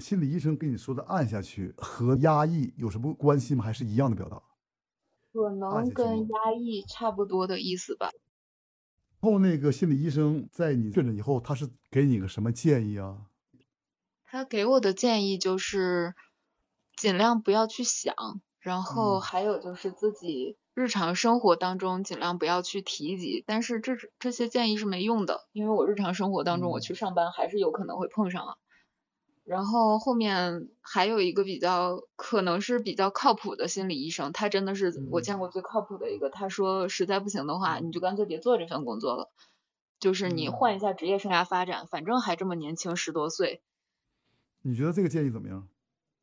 心理医生跟你说的按下去和压抑有什么关系吗？还是一样的表达？可能跟压抑差不多的意思吧。后那个心理医生在你确诊以后，他是给你个什么建议啊？他给我的建议就是尽量不要去想，然后还有就是自己日常生活当中尽量不要去提及。但是这这些建议是没用的，因为我日常生活当中我去上班还是有可能会碰上啊。然后后面还有一个比较可能是比较靠谱的心理医生，他真的是我见过最靠谱的一个。他说实在不行的话，你就干脆别做这份工作了，就是你换一下职业生涯发展，反正还这么年轻，十多岁。你觉得这个建议怎么样？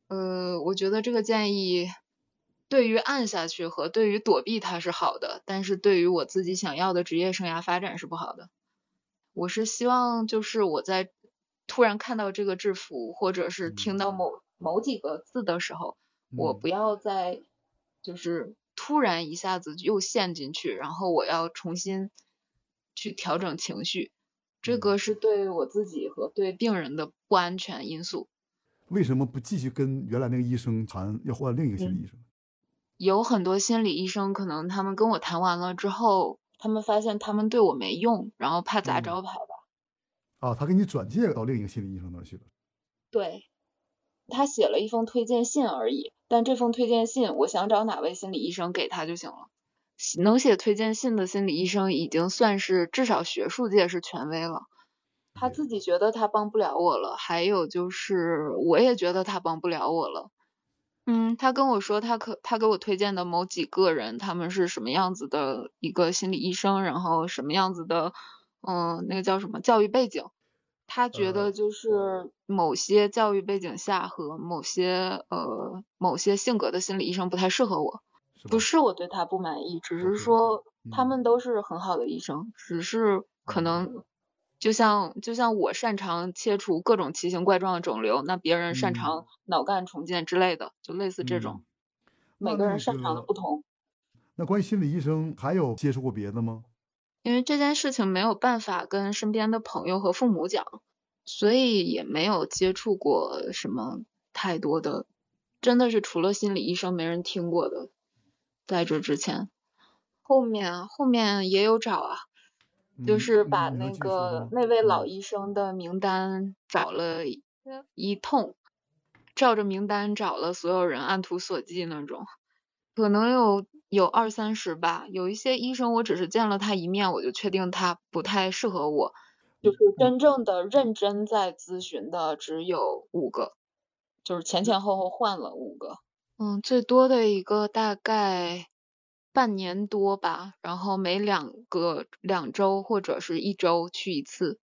呃，我觉得这个建议对于按下去和对于躲避它是好的，但是对于我自己想要的职业生涯发展是不好的。我是希望就是我在。突然看到这个制服，或者是听到某某几个字的时候，我不要再就是突然一下子又陷进去，然后我要重新去调整情绪，这个是对我自己和对病人的不安全因素。为什么不继续跟原来那个医生谈，要换另一个心理医生？有很多心理医生，可能他们跟我谈完了之后，他们发现他们对我没用，然后怕砸招牌吧。啊，他给你转介到另一个心理医生那儿去了。对，他写了一封推荐信而已。但这封推荐信，我想找哪位心理医生给他就行了。能写推荐信的心理医生已经算是至少学术界是权威了。他自己觉得他帮不了我了，还有就是我也觉得他帮不了我了。嗯，他跟我说他可他给我推荐的某几个人，他们是什么样子的一个心理医生，然后什么样子的。嗯，那个叫什么教育背景？他觉得就是某些教育背景下和某些呃某些性格的心理医生不太适合我。不是我对他不满意，只是说他们都是很好的医生，只是可能就像就像我擅长切除各种奇形怪状的肿瘤，那别人擅长脑干重建之类的，就类似这种。每个人擅长的不同。那关于心理医生，还有接触过别的吗？因为这件事情没有办法跟身边的朋友和父母讲，所以也没有接触过什么太多的，真的是除了心理医生没人听过的。在这之前，后面后面也有找啊，就是把那个那位老医生的名单找了一通，照着名单找了所有人，按图索骥那种，可能有。有二三十吧，有一些医生，我只是见了他一面，我就确定他不太适合我。就是真正的认真在咨询的只有五个，就是前前后后换了五个。嗯，最多的一个大概半年多吧，然后每两个两周或者是一周去一次。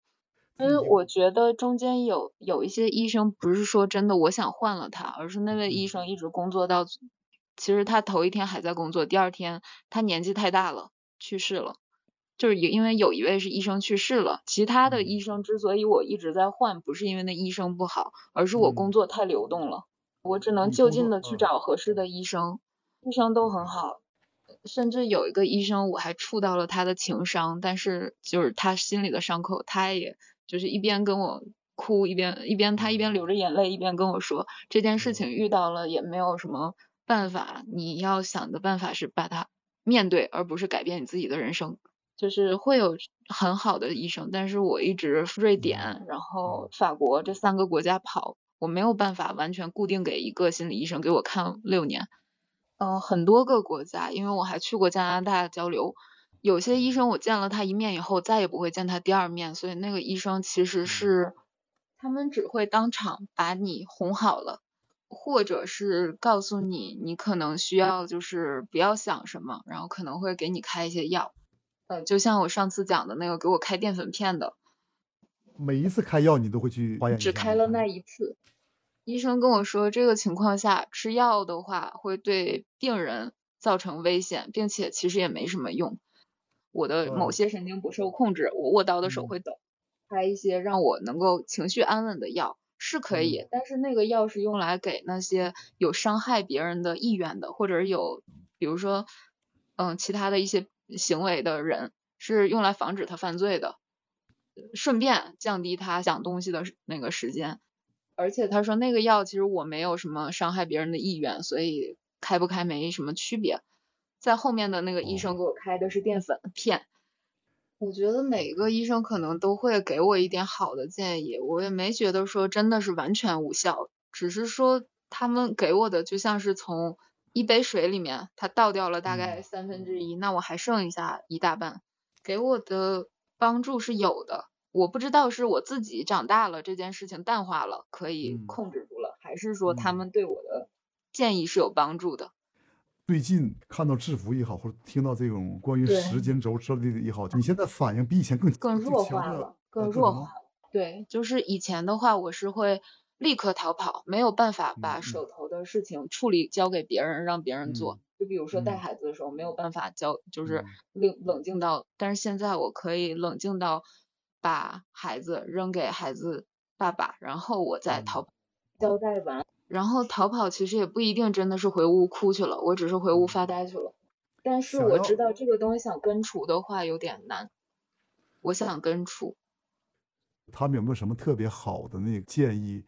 因为我觉得中间有有一些医生不是说真的我想换了他，而是那位医生一直工作到。其实他头一天还在工作，第二天他年纪太大了，去世了。就是因为有一位是医生去世了，其他的医生之所以我一直在换，不是因为那医生不好，而是我工作太流动了，我只能就近的去找合适的医生，医生都很好，甚至有一个医生我还触到了他的情商，但是就是他心里的伤口，他也就是一边跟我哭，一边一边他一边流着眼泪，一边跟我说这件事情遇到了也没有什么。办法，你要想的办法是把它面对，而不是改变你自己的人生。就是会有很好的医生，但是我一直瑞典，然后法国这三个国家跑，我没有办法完全固定给一个心理医生给我看六年。嗯，很多个国家，因为我还去过加拿大交流，有些医生我见了他一面以后，再也不会见他第二面，所以那个医生其实是他们只会当场把你哄好了。或者是告诉你，你可能需要就是不要想什么，然后可能会给你开一些药，呃，就像我上次讲的那个给我开淀粉片的，每一次开药你都会去化验只开了那一次，医生跟我说这个情况下吃药的话会对病人造成危险，并且其实也没什么用。我的某些神经不受控制，我握刀的手会抖，开一些让我能够情绪安稳的药。是可以，但是那个药是用来给那些有伤害别人的意愿的，或者有，比如说，嗯，其他的一些行为的人，是用来防止他犯罪的，顺便降低他想东西的那个时间。而且他说那个药其实我没有什么伤害别人的意愿，所以开不开没什么区别。在后面的那个医生给我开的是淀粉片。我觉得每个医生可能都会给我一点好的建议，我也没觉得说真的是完全无效，只是说他们给我的就像是从一杯水里面他倒掉了大概三分之一，那我还剩一下一大半，给我的帮助是有的。我不知道是我自己长大了这件事情淡化了，可以控制住了，还是说他们对我的建议是有帮助的。最近看到制服也好，或者听到这种关于时间轴设立也好，你现在反应比以前更更弱化了，更弱化。对，就是以前的话，我是会立刻逃跑，没有办法把手头的事情处理交给别人，让别人做。就比如说带孩子的时候，没有办法交，就是冷冷静到，但是现在我可以冷静到把孩子扔给孩子爸爸，然后我再逃。交代完。然后逃跑其实也不一定真的是回屋哭去了，我只是回屋发呆去了。但是我知道这个东西想根除的话有点难，我想根除。他们有没有什么特别好的那个建议？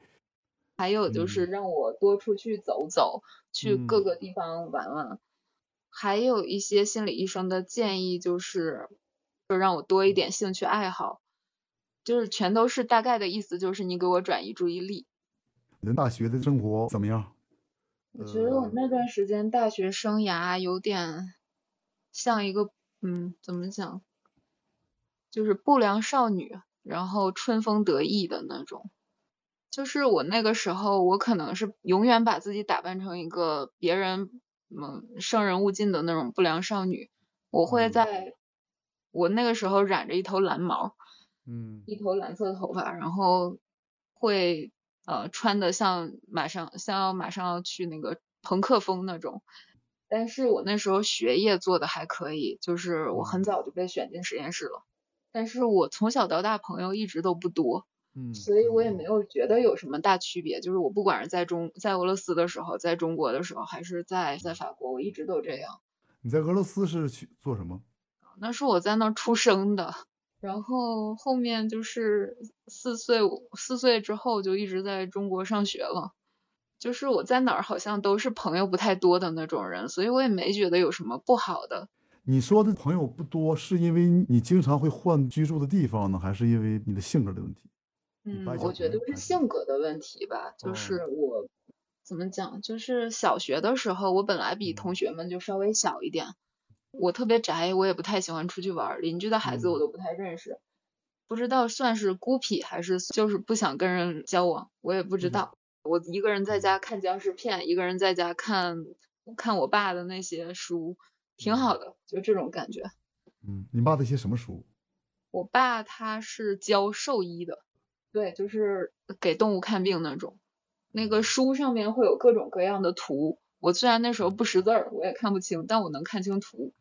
还有就是让我多出去走走，去各个地方玩玩。还有一些心理医生的建议就是，就让我多一点兴趣爱好，就是全都是大概的意思，就是你给我转移注意力。你大学的生活怎么样？我觉得我那段时间大学生涯有点像一个，嗯，怎么讲？就是不良少女，然后春风得意的那种。就是我那个时候，我可能是永远把自己打扮成一个别人嗯生人勿近的那种不良少女。我会在我那个时候染着一头蓝毛，嗯，一头蓝色的头发，然后会。呃，穿的像马上像要马上要去那个朋克风那种，但是我那时候学业做的还可以，就是我很早就被选进实验室了，但是我从小到大朋友一直都不多，嗯，所以我也没有觉得有什么大区别，就是我不管是在中在俄罗斯的时候，在中国的时候，还是在在法国，我一直都这样。你在俄罗斯是去做什么？那是我在那儿出生的。然后后面就是四岁四岁之后就一直在中国上学了，就是我在哪儿好像都是朋友不太多的那种人，所以我也没觉得有什么不好的。你说的朋友不多，是因为你经常会换居住的地方呢，还是因为你的性格的问题？嗯，我觉得是性格的问题吧，就是我怎么讲，就是小学的时候我本来比同学们就稍微小一点。我特别宅，我也不太喜欢出去玩，邻居的孩子我都不太认识，不知道算是孤僻还是就是不想跟人交往，我也不知道。我一个人在家看僵尸片，一个人在家看看我爸的那些书，挺好的，就这种感觉。嗯，你爸的一些什么书？我爸他是教兽医的，对，就是给动物看病那种。那个书上面会有各种各样的图，我虽然那时候不识字儿，我也看不清，但我能看清图。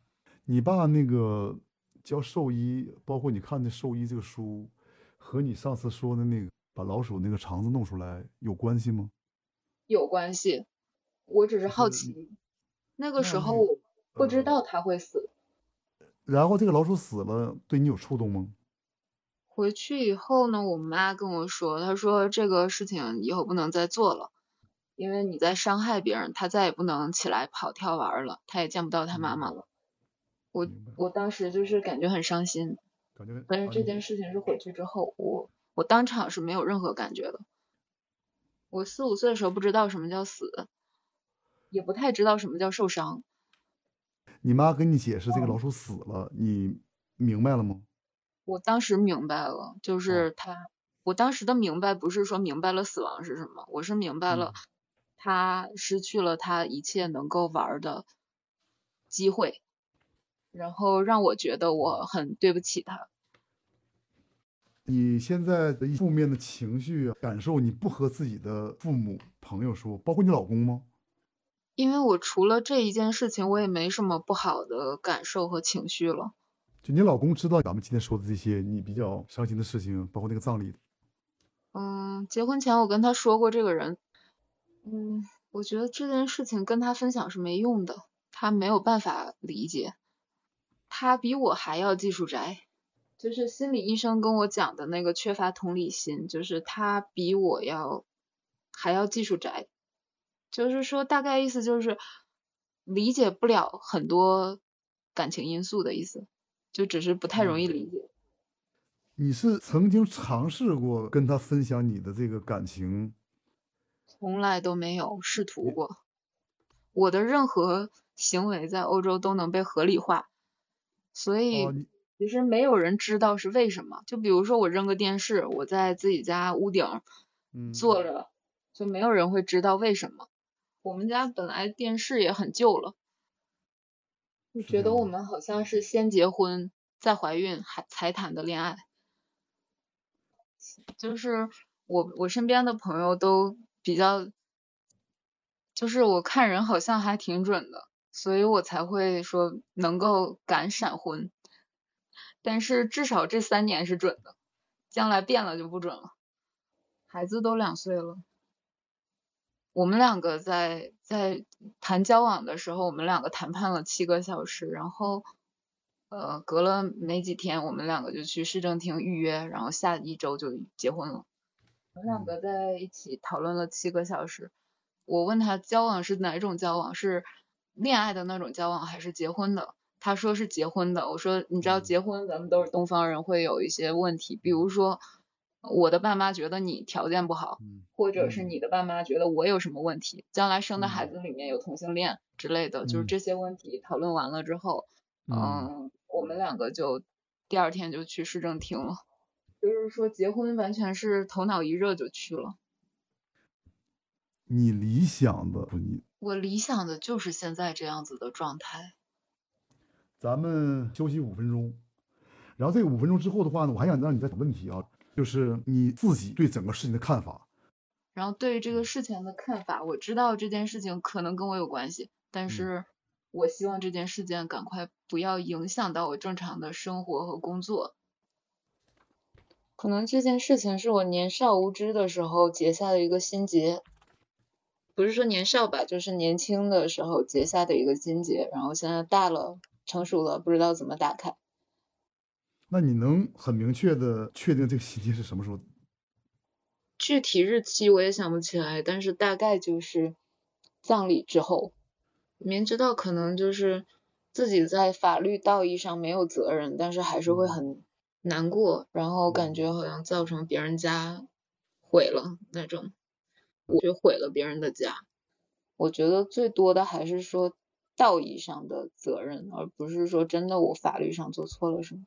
你爸那个教兽医，包括你看的兽医这个书，和你上次说的那个把老鼠那个肠子弄出来有关系吗？有关系，我只是好奇。那个时候我不知道他会死。然后这个老鼠死了，对你有触动吗？回去以后呢，我妈跟我说，她说这个事情以后不能再做了，因为你在伤害别人，他再也不能起来跑跳玩了，他也见不到他妈妈了。我我当时就是感觉很伤心，感觉但是这件事情是回去之后，我我当场是没有任何感觉的。我四五岁的时候不知道什么叫死，也不太知道什么叫受伤。你妈跟你解释这个老鼠死了，你明白了吗？我当时明白了，就是他，我当时的明白不是说明白了死亡是什么，我是明白了他失去了他一切能够玩的机会。然后让我觉得我很对不起他。你现在的负面的情绪感受，你不和自己的父母、朋友说，包括你老公吗？因为我除了这一件事情，我也没什么不好的感受和情绪了。就你老公知道咱们今天说的这些你比较伤心的事情，包括那个葬礼。嗯，结婚前我跟他说过这个人。嗯，我觉得这件事情跟他分享是没用的，他没有办法理解。他比我还要技术宅，就是心理医生跟我讲的那个缺乏同理心，就是他比我要还要技术宅，就是说大概意思就是理解不了很多感情因素的意思，就只是不太容易理解。你是曾经尝试过跟他分享你的这个感情？从来都没有试图过。我的任何行为在欧洲都能被合理化，所以其实没有人知道是为什么。就比如说我扔个电视，我在自己家屋顶坐着，就没有人会知道为什么。我们家本来电视也很旧了，就觉得我们好像是先结婚再怀孕还才谈的恋爱。就是我我身边的朋友都比较。就是我看人好像还挺准的，所以我才会说能够敢闪婚。但是至少这三年是准的，将来变了就不准了。孩子都两岁了，我们两个在在谈交往的时候，我们两个谈判了七个小时，然后呃隔了没几天，我们两个就去市政厅预约，然后下一周就结婚了。我们两个在一起讨论了七个小时。我问他交往是哪种交往，是恋爱的那种交往还是结婚的？他说是结婚的。我说你知道结婚咱们都是东方人会有一些问题，比如说我的爸妈觉得你条件不好，或者是你的爸妈觉得我有什么问题，将来生的孩子里面有同性恋之类的，就是这些问题讨论完了之后，嗯，我们两个就第二天就去市政厅了，就是说结婚完全是头脑一热就去了。你理想的你，我理想的就是现在这样子的状态。咱们休息五分钟，然后这五分钟之后的话呢，我还想让你再问问题啊，就是你自己对整个事情的看法。然后对于这个事情的看法，我知道这件事情可能跟我有关系，但是我希望这件事件赶快不要影响到我正常的生活和工作。可能这件事情是我年少无知的时候结下的一个心结。不是说年少吧，就是年轻的时候结下的一个心结，然后现在大了，成熟了，不知道怎么打开。那你能很明确的确定这个心结是什么时候？具体日期我也想不起来，但是大概就是葬礼之后。明知道可能就是自己在法律道义上没有责任，但是还是会很难过，然后感觉好像造成别人家毁了那种。我去毁了别人的家，我觉得最多的还是说道义上的责任，而不是说真的我法律上做错了什么。